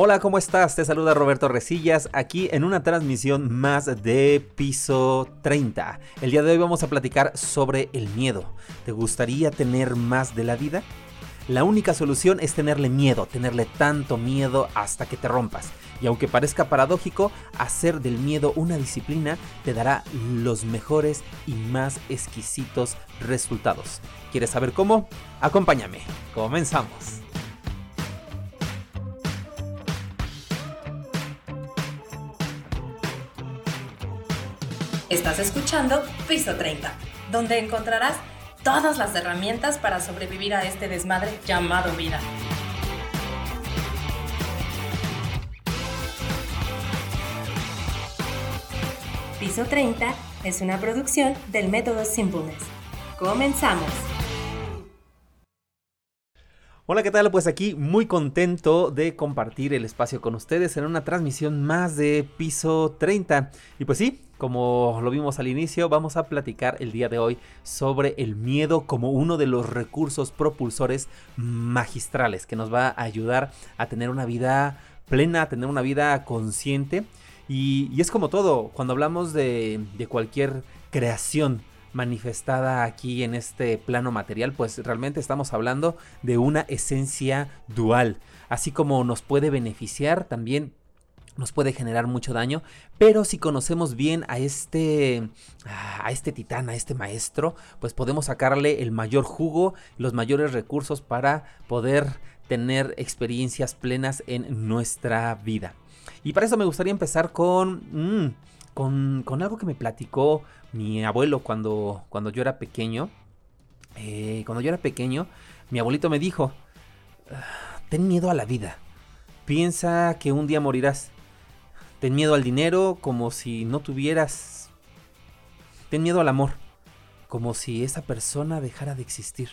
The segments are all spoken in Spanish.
Hola, ¿cómo estás? Te saluda Roberto Resillas aquí en una transmisión más de Piso 30. El día de hoy vamos a platicar sobre el miedo. ¿Te gustaría tener más de la vida? La única solución es tenerle miedo, tenerle tanto miedo hasta que te rompas. Y aunque parezca paradójico, hacer del miedo una disciplina te dará los mejores y más exquisitos resultados. ¿Quieres saber cómo? Acompáñame. Comenzamos. Estás escuchando Piso 30, donde encontrarás todas las herramientas para sobrevivir a este desmadre llamado vida. Piso 30 es una producción del método Simpleness. Comenzamos. Hola, ¿qué tal? Pues aquí muy contento de compartir el espacio con ustedes en una transmisión más de piso 30. Y pues sí, como lo vimos al inicio, vamos a platicar el día de hoy sobre el miedo como uno de los recursos propulsores magistrales que nos va a ayudar a tener una vida plena, a tener una vida consciente. Y, es como todo, cuando hablamos de, de cualquier creación manifestada aquí en este plano material, pues realmente estamos hablando de una esencia dual. Así como nos puede beneficiar, también nos puede generar mucho daño, pero si conocemos bien a este a este titán, a este maestro, pues podemos sacarle el mayor jugo, los mayores recursos para poder tener experiencias plenas en nuestra vida. Y para eso me gustaría empezar con mm, con, algo que me platicó mi abuelo cuando, cuando yo era pequeño. Eh, cuando yo era pequeño, mi abuelito me dijo, ah, ten miedo a la vida. Piensa que un día morirás. Ten miedo al dinero como si no tuvieras... Ten miedo al amor, como si esa persona dejara de existir.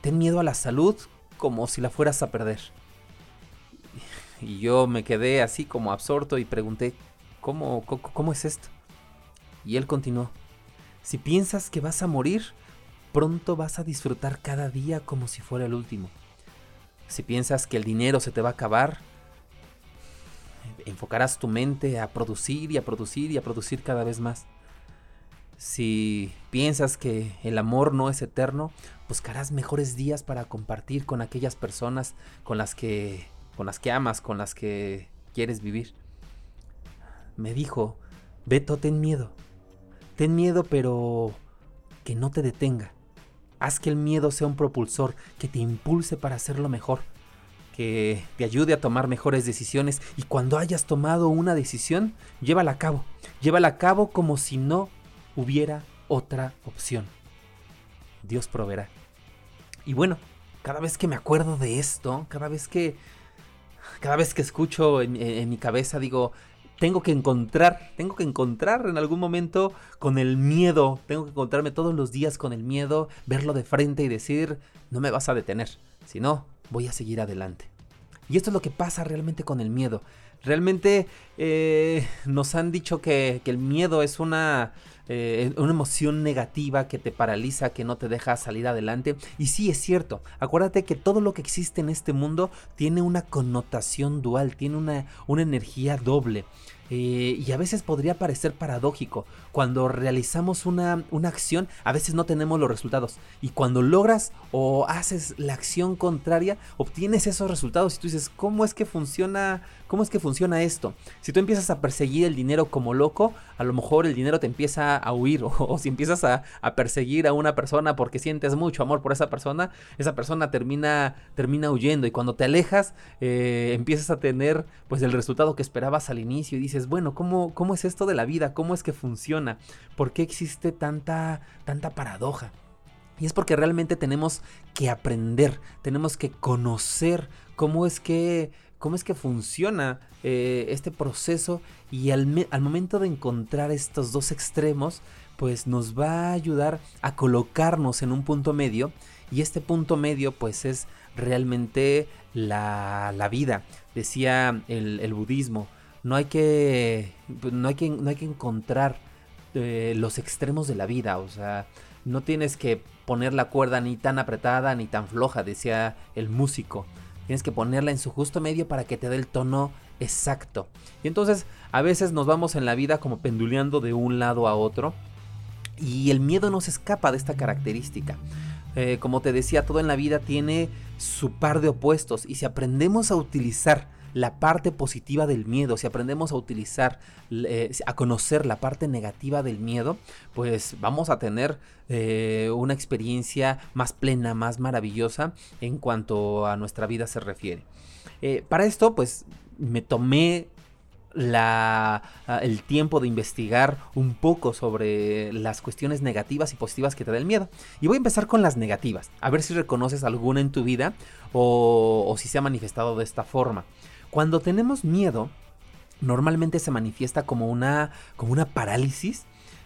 Ten miedo a la salud como si la fueras a perder. Y yo me quedé así como absorto y pregunté, ¿Cómo, cómo, es esto? Y él continuó, si piensas que vas a morir, pronto vas a disfrutar cada día como si fuera el último. Si piensas que el dinero se te va a acabar, enfocarás tu mente a producir y a producir y a producir cada vez más. Si piensas que el amor no es eterno, buscarás mejores días para compartir con aquellas personas con las que con las que amas, con las que quieres vivir me dijo, Beto, ten miedo. Ten miedo, pero que no te detenga. Haz que el miedo sea un propulsor que te impulse para hacerlo mejor, que te ayude a tomar mejores decisiones y cuando hayas tomado una decisión, llévala a cabo. Llévala a cabo como si no hubiera otra opción. Dios proveerá. Y bueno, cada vez que me acuerdo de esto, cada vez que cada vez que escucho en, en mi cabeza digo, tengo que encontrar, tengo que encontrar en algún momento con el miedo, tengo que encontrarme todos los días con el miedo, verlo de frente y decir, no me vas a detener, si no, voy a seguir adelante. Y esto es lo que pasa realmente con el miedo. Realmente eh, nos han dicho que, el miedo es una, eh, una emoción negativa que te paraliza, que no te deja salir adelante. Y sí, es cierto. Acuérdate que todo lo que existe en este mundo tiene una connotación dual, tiene una, una energía doble. Eh, y a veces podría parecer paradójico. Cuando realizamos una, una, acción, a veces no tenemos los resultados. Y cuando logras o haces la acción contraria, obtienes esos resultados. Y tú dices, ¿cómo es que funciona? ¿Cómo es que funciona esto? Si tú empiezas a perseguir el dinero como loco, a lo mejor el dinero te empieza a huir. O, si empiezas a, perseguir a una persona porque sientes mucho amor por esa persona, esa persona termina, termina huyendo. Y cuando te alejas, eh, empiezas a tener pues el resultado que esperabas al inicio. Y dices, bueno, ¿cómo, ¿cómo es esto de la vida? ¿Cómo es que funciona? ¿Por qué existe tanta, tanta paradoja? Y es porque realmente tenemos que aprender, tenemos que conocer cómo es que, cómo es que funciona eh, este proceso y al, al momento de encontrar estos dos extremos, pues nos va a ayudar a colocarnos en un punto medio y este punto medio pues es realmente la, la vida, decía el budismo, no hay que, pues, no hay que, no hay que encontrar eh, los extremos de la vida, o sea, no tienes que poner la cuerda ni tan apretada ni tan floja, decía el músico. Tienes que ponerla en su justo medio para que te dé el tono exacto. Y entonces a veces nos vamos en la vida como penduleando de un lado a otro. Y el miedo no se escapa de esta característica. Eh, como te decía, todo en la vida tiene su par de opuestos. Y si aprendemos a utilizar la parte positiva del miedo, si aprendemos a utilizar, eh, a conocer la parte negativa del miedo, pues vamos a tener eh, una experiencia más plena, más maravillosa en cuanto a nuestra vida se refiere. Eh, para esto, pues me tomé la, el tiempo de investigar un poco sobre las cuestiones negativas y positivas que te da el miedo. Y voy a empezar con las negativas, a ver si reconoces alguna en tu vida o si se ha manifestado de esta forma. Cuando tenemos miedo, normalmente se manifiesta como una, como una parálisis.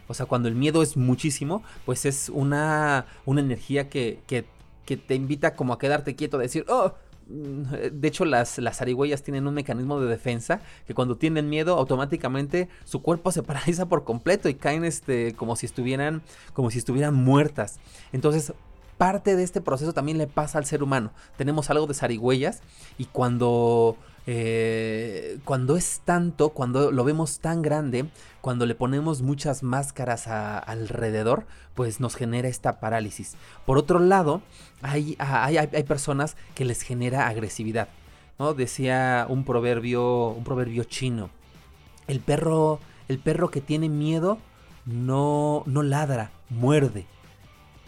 O sea, cuando el miedo es muchísimo, pues es una, una energía que, que, te invita como a quedarte quieto, a decir, oh, mm, de hecho, las, las zarigüeyas tienen un mecanismo de defensa que cuando tienen miedo, automáticamente su cuerpo se paraliza por completo y caen este, como si estuvieran, como si estuvieran muertas. Entonces, parte de este proceso también le pasa al ser humano. Tenemos algo de zarigüeyas y cuando eh, cuando es tanto, cuando lo vemos tan grande, cuando le ponemos muchas máscaras alrededor, pues nos genera esta parálisis. Por otro lado, hay, hay, hay personas que les genera agresividad. ¿no? Decía un proverbio, un proverbio chino. El perro, el perro que tiene miedo no, no ladra, muerde.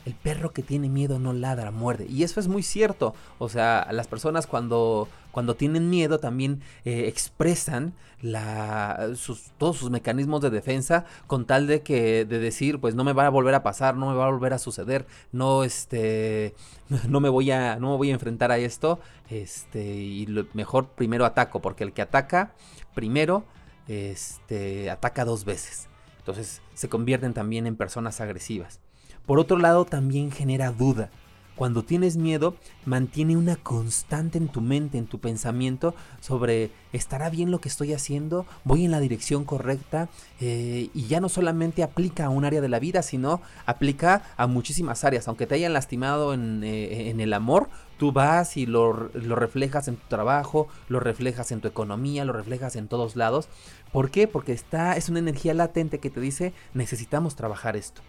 El perro que tiene miedo no ladra, muerde. Y eso es muy cierto. O sea, las personas cuando, cuando tienen miedo también eh, expresan todos sus mecanismos de defensa con tal de que de decir, pues no me va a volver a pasar, no me va a volver a suceder, no este, no me voy a, no me voy a enfrentar a esto, este, y mejor primero ataco, porque el que ataca primero, este, ataca dos veces. Entonces se convierten también en personas agresivas. Por otro lado, también genera duda. Cuando tienes miedo, mantiene una constante en tu mente, en tu pensamiento sobre ¿estará bien lo que estoy haciendo? ¿Voy en la dirección correcta? Eh, y ya no solamente aplica a un área de la vida, sino aplica a muchísimas áreas. Aunque te hayan lastimado en, eh, el amor, tú vas y lo, lo, reflejas en tu trabajo, lo reflejas en tu economía, lo reflejas en todos lados. ¿Por qué? Porque está, es una energía latente que te dice necesitamos trabajar esto.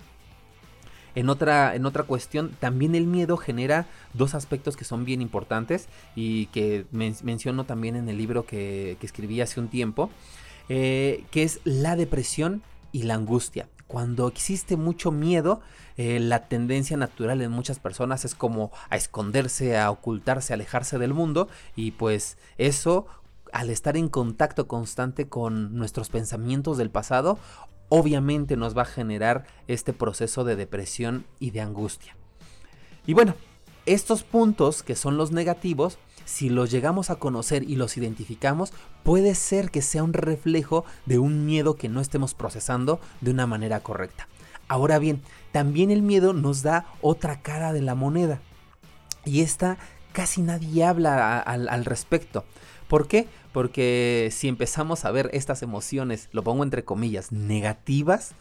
En otra, en otra cuestión, también el miedo genera dos aspectos que son bien importantes y que menciono también en el libro que, escribí hace un tiempo, eh, que es la depresión y la angustia. Cuando existe mucho miedo, eh, la tendencia natural en muchas personas es como a esconderse, a ocultarse, a alejarse del mundo y pues eso al estar en contacto constante con nuestros pensamientos del pasado, obviamente nos va a generar este proceso de depresión y de angustia. Y bueno, estos puntos que son los negativos, si los llegamos a conocer y los identificamos, puede ser que sea un reflejo de un miedo que no estemos procesando de una manera correcta. Ahora bien, también el miedo nos da otra cara de la moneda. Y esta casi nadie habla al respecto. ¿Por qué? Porque si empezamos a ver estas emociones, lo pongo entre comillas, negativas,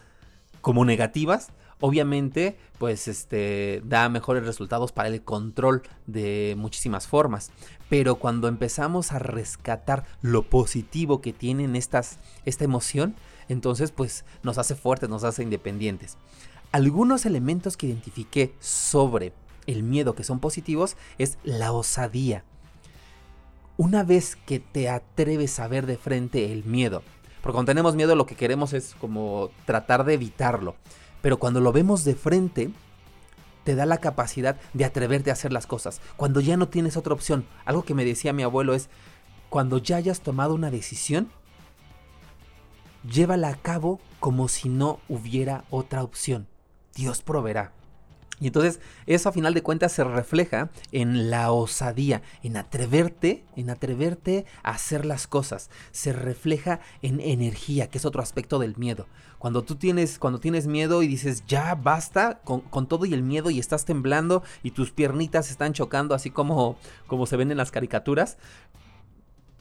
como negativas, obviamente pues este da mejores resultados para el control de muchísimas formas. Pero cuando empezamos a rescatar lo positivo que tienen estas esta emoción entonces pues nos hace fuertes nos hace independientes. Algunos elementos que identifiqué sobre el miedo que son positivos es la osadía una vez que te atreves a ver de frente el miedo, porque cuando tenemos miedo lo que queremos es como tratar de evitarlo, pero cuando lo vemos de frente, te da la capacidad de atreverte a hacer las cosas. Cuando ya no tienes otra opción, algo que me decía mi abuelo es, cuando ya hayas tomado una decisión, llévala a cabo como si no hubiera otra opción. Dios proveerá. Y entonces eso a final de cuentas se refleja en la osadía, en atreverte, en atreverte a hacer las cosas. Se refleja en energía, que es otro aspecto del miedo. Cuando tú tienes, cuando tienes miedo y dices ya basta con, con todo y el miedo y estás temblando y tus piernitas están chocando así como, como se ven en las caricaturas.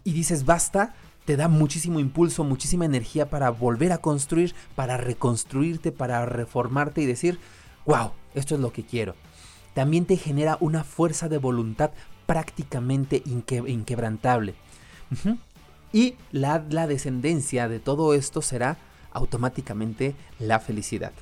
Y dices basta, te da muchísimo impulso, muchísima energía para volver a construir, para reconstruirte, para reformarte y decir, wow, esto es lo que quiero. También te genera una fuerza de voluntad prácticamente inquebrantable. Y la, descendencia de todo esto será automáticamente la felicidad.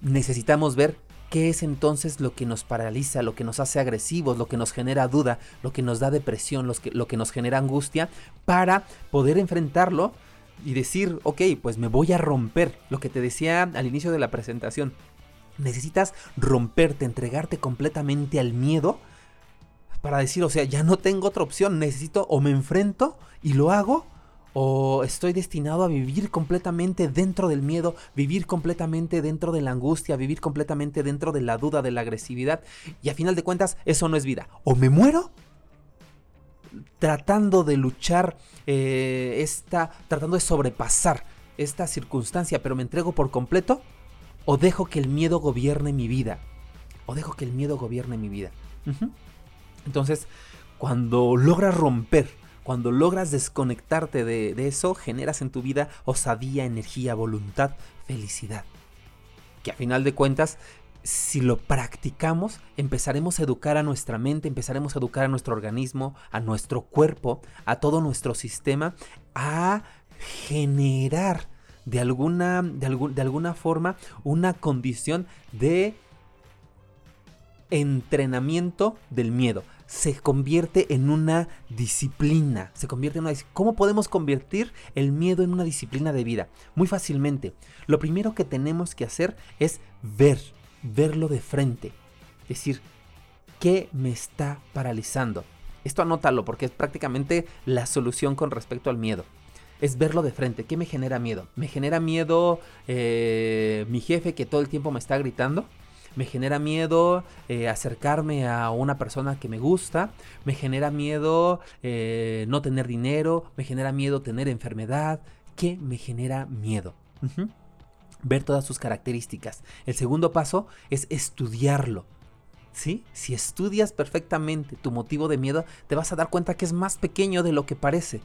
Necesitamos ver ¿Qué es entonces lo que nos paraliza, lo que nos hace agresivos, lo que nos genera duda, lo que nos da depresión, lo que nos genera angustia, para poder enfrentarlo y decir, ok, pues me voy a romper. Lo que te decía al inicio de la presentación, necesitas romperte, entregarte completamente al miedo para decir, o sea, ya no tengo otra opción, necesito o me enfrento y lo hago o estoy destinado a vivir completamente dentro del miedo, vivir completamente dentro de la angustia, vivir completamente dentro de la duda, de la agresividad. Y a final de cuentas, eso no es vida. O me muero tratando de luchar eh, esta, tratando de sobrepasar esta circunstancia, pero me entrego por completo, o dejo que el miedo gobierne mi vida. O dejo que el miedo gobierne mi vida. Entonces, cuando logras romper cuando logras desconectarte de, eso, generas en tu vida osadía, energía, voluntad, felicidad. Que a final de cuentas si lo practicamos, empezaremos a educar a nuestra mente, empezaremos a educar a nuestro organismo, a nuestro cuerpo, a todo nuestro sistema, a generar de alguna, de, de alguna forma una condición de entrenamiento del miedo se convierte en una disciplina. Se convierte en una ¿Cómo podemos convertir el miedo en una disciplina de vida? Muy fácilmente. Lo primero que tenemos que hacer es ver, verlo de frente. Decir, ¿qué me está paralizando? Esto anótalo porque es prácticamente la solución con respecto al miedo. Es verlo de frente. ¿Qué me genera miedo? ¿Me genera miedo eh, mi jefe que todo el tiempo me está gritando? me genera miedo eh, acercarme a una persona que me gusta, me genera miedo eh, no tener dinero, me genera miedo tener enfermedad, ¿qué me genera miedo? Ver todas sus características. El segundo paso es estudiarlo. ¿Sí? Si estudias perfectamente tu motivo de miedo, te vas a dar cuenta que es más pequeño de lo que parece.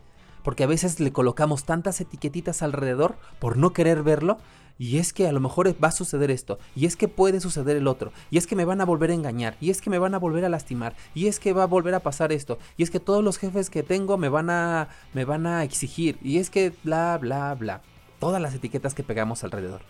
Porque a veces le colocamos tantas etiquetitas alrededor por no querer verlo y es que a lo mejor va a suceder esto, y es que puede suceder el otro, y es que me van a volver a engañar, y es que me van a volver a lastimar, y es que va a volver a pasar esto, y es que todos los jefes que tengo me van a me van a exigir, y es que bla bla bla, todas las etiquetas que pegamos alrededor.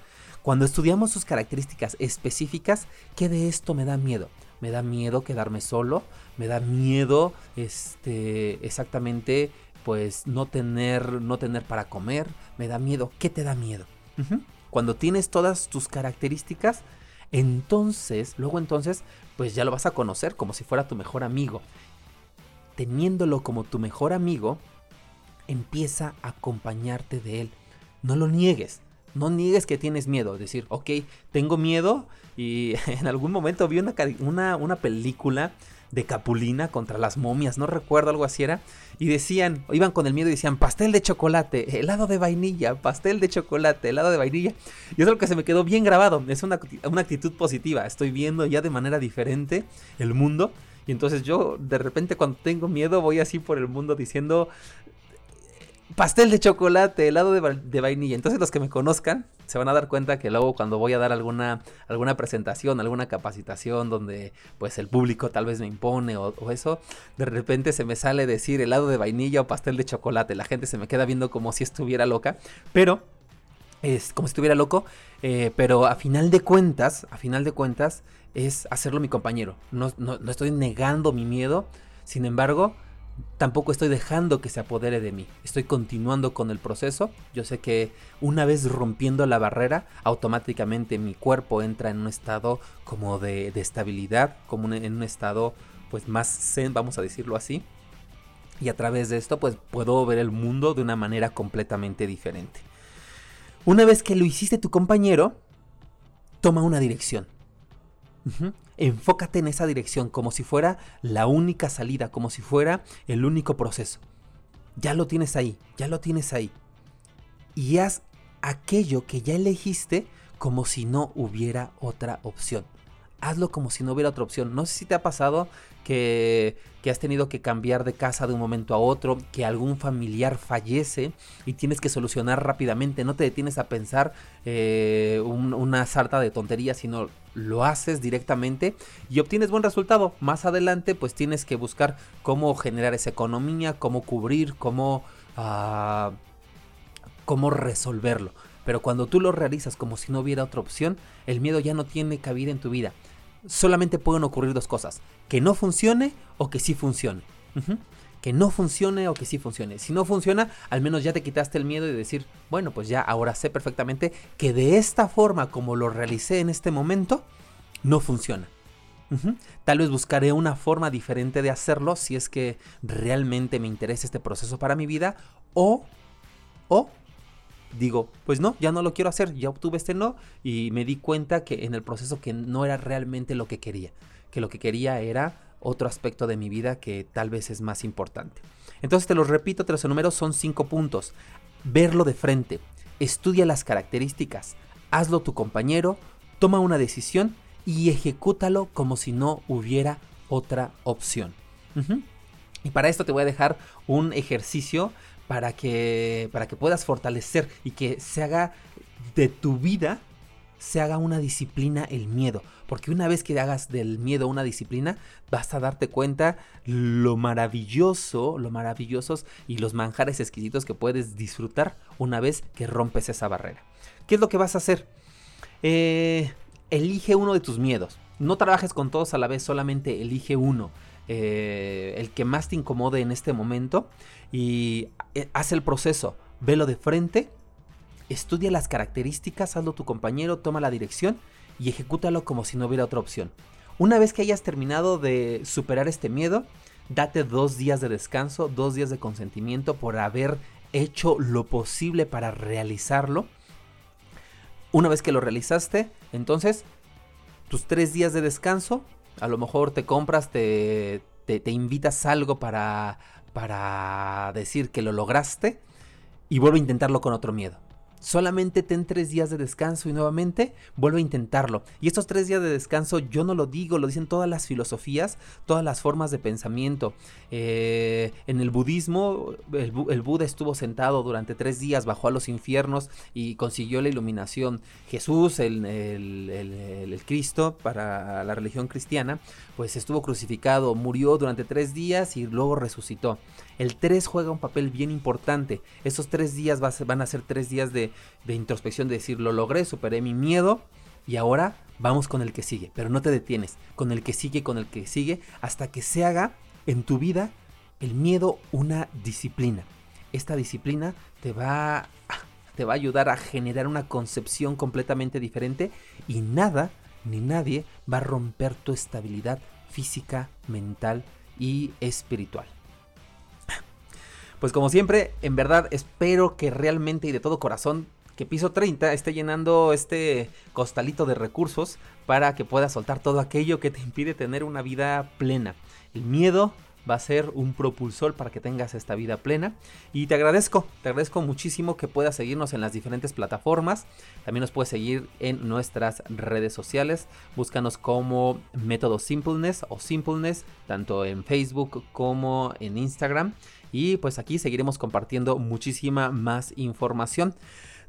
Cuando estudiamos sus características específicas, ¿qué de esto me da miedo? Me da miedo quedarme solo, me da miedo este exactamente pues no tener no tener para comer, me da miedo, ¿qué te da miedo? Cuando tienes todas tus características, entonces, luego entonces, pues ya lo vas a conocer como si fuera tu mejor amigo. Teniéndolo como tu mejor amigo, empieza a acompañarte de él. No lo niegues. No niegues que tienes miedo. Decir, ok, tengo miedo. Y en algún momento vi una, una, una película de Capulina contra las momias, no recuerdo, algo así era. Y decían, iban con el miedo y decían, pastel de chocolate, helado de vainilla, pastel de chocolate, helado de vainilla. Y es lo que se me quedó bien grabado, es una, una actitud positiva, estoy viendo ya de manera diferente el mundo. Y entonces yo de repente cuando tengo miedo voy así por el mundo diciendo, pastel de chocolate, helado de, vainilla. Entonces los que me conozcan se van a dar cuenta que luego cuando voy a dar alguna, alguna presentación, alguna capacitación donde pues el público tal vez me impone o, eso, de repente se me sale decir helado de vainilla o pastel de chocolate. La gente se me queda viendo como si estuviera loca, pero es como si estuviera loco, eh, pero a final de cuentas, a final de cuentas es hacerlo mi compañero. no, no estoy negando mi miedo, sin embargo, tampoco estoy dejando que se apodere de mí. Estoy continuando con el proceso. Yo sé que una vez rompiendo la barrera, automáticamente mi cuerpo entra en un estado como de, estabilidad, como en un estado pues más zen, vamos a decirlo así. Y a través de esto pues puedo ver el mundo de una manera completamente diferente. Una vez que lo hiciste tu compañero, toma una dirección. Enfócate en esa dirección como si fuera la única salida, como si fuera el único proceso. Ya lo tienes ahí, ya lo tienes ahí. Y haz aquello que ya elegiste como si no hubiera otra opción. Hazlo como si no hubiera otra opción. No sé si te ha pasado que, que, has tenido que cambiar de casa de un momento a otro, que algún familiar fallece y tienes que solucionar rápidamente. No te detienes a pensar eh, una sarta de tonterías, sino lo haces directamente y obtienes buen resultado. Más adelante pues tienes que buscar cómo generar esa economía, cómo cubrir, cómo, uh, cómo resolverlo. Pero cuando tú lo realizas como si no hubiera otra opción, el miedo ya no tiene cabida en tu vida. Solamente pueden ocurrir dos cosas. Que no funcione o que sí funcione. Que no funcione o que sí funcione. Si no funciona, al menos ya te quitaste el miedo y decir, bueno, pues ya ahora sé perfectamente que de esta forma como lo realicé en este momento, no funciona. Tal vez buscaré una forma diferente de hacerlo si es que realmente me interesa este proceso para mi vida o, o digo, pues no, ya no lo quiero hacer, ya obtuve este no y me di cuenta que en el proceso que no era realmente lo que quería, que lo que quería era otro aspecto de mi vida que tal vez es más importante. Entonces te los repito, te los enumero, son cinco puntos. Verlo de frente, estudia las características, hazlo tu compañero, toma una decisión y ejecútalo como si no hubiera otra opción. Y para esto te voy a dejar un ejercicio para que, para que puedas fortalecer y que se haga de tu vida, se haga una disciplina el miedo. Porque una vez que hagas del miedo una disciplina, vas a darte cuenta lo maravilloso, lo maravillosos y los manjares exquisitos que puedes disfrutar una vez que rompes esa barrera. ¿Qué es lo que vas a hacer? Eh, elige uno de tus miedos. No trabajes con todos a la vez, solamente elige uno. Eh, el que más te incomode en este momento y eh, haz el proceso, velo de frente, estudia las características, hazlo tu compañero, toma la dirección y ejecútalo como si no hubiera otra opción. Una vez que hayas terminado de superar este miedo, date dos días de descanso, dos días de consentimiento por haber hecho lo posible para realizarlo. Una vez que lo realizaste, entonces tus tres días de descanso, a lo mejor te compras, te, te, invitas algo para, para decir que lo lograste y vuelve a intentarlo con otro miedo solamente ten tres días de descanso y nuevamente vuelve a intentarlo. Y estos tres días de descanso yo no lo digo, lo dicen todas las filosofías, todas las formas de pensamiento. Eh, en el budismo, el, Buda estuvo sentado durante tres días, bajó a los infiernos y consiguió la iluminación. Jesús, el, el Cristo para la religión cristiana, pues estuvo crucificado, murió durante tres días y luego resucitó. El 3 juega un papel bien importante. Esos tres días van a ser tres días de, introspección, de decir, lo logré, superé mi miedo y ahora vamos con el que sigue. Pero no te detienes, con el que sigue, con el que sigue, hasta que se haga en tu vida el miedo una disciplina. Esta disciplina te va, te va a ayudar a generar una concepción completamente diferente y nada ni nadie va a romper tu estabilidad física, mental y espiritual. Pues como siempre, en verdad espero que realmente y de todo corazón que Piso 30 esté llenando este costalito de recursos para que puedas soltar todo aquello que te impide tener una vida plena. El miedo va a ser un propulsor para que tengas esta vida plena. Y te agradezco, te agradezco muchísimo que puedas seguirnos en las diferentes plataformas. También nos puedes seguir en nuestras redes sociales. Búscanos como Método Simpleness o Simpleness, tanto en Facebook como en Instagram. Y pues aquí seguiremos compartiendo muchísima más información.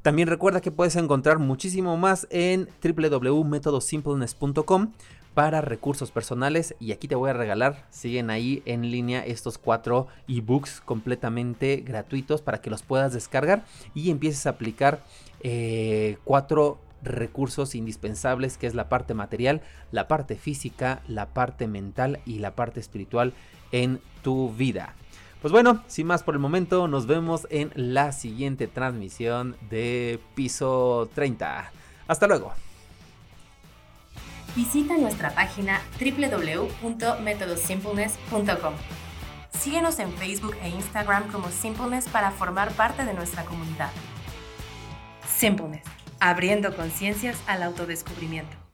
También recuerda que puedes encontrar muchísimo más en www.metodosimpleness.com para recursos personales y aquí te voy a regalar, siguen ahí en línea estos cuatro ebooks completamente gratuitos para que los puedas descargar y empieces a aplicar eh, cuatro recursos indispensables que es la parte material, la parte física, la parte mental y la parte espiritual en tu vida. Pues bueno, sin más por el momento, nos vemos en la siguiente transmisión de Piso 30. Hasta luego. Visita nuestra página www.metodosimpleness.com. Síguenos en Facebook e Instagram como Simpleness para formar parte de nuestra comunidad. Simpleness, abriendo conciencias al autodescubrimiento.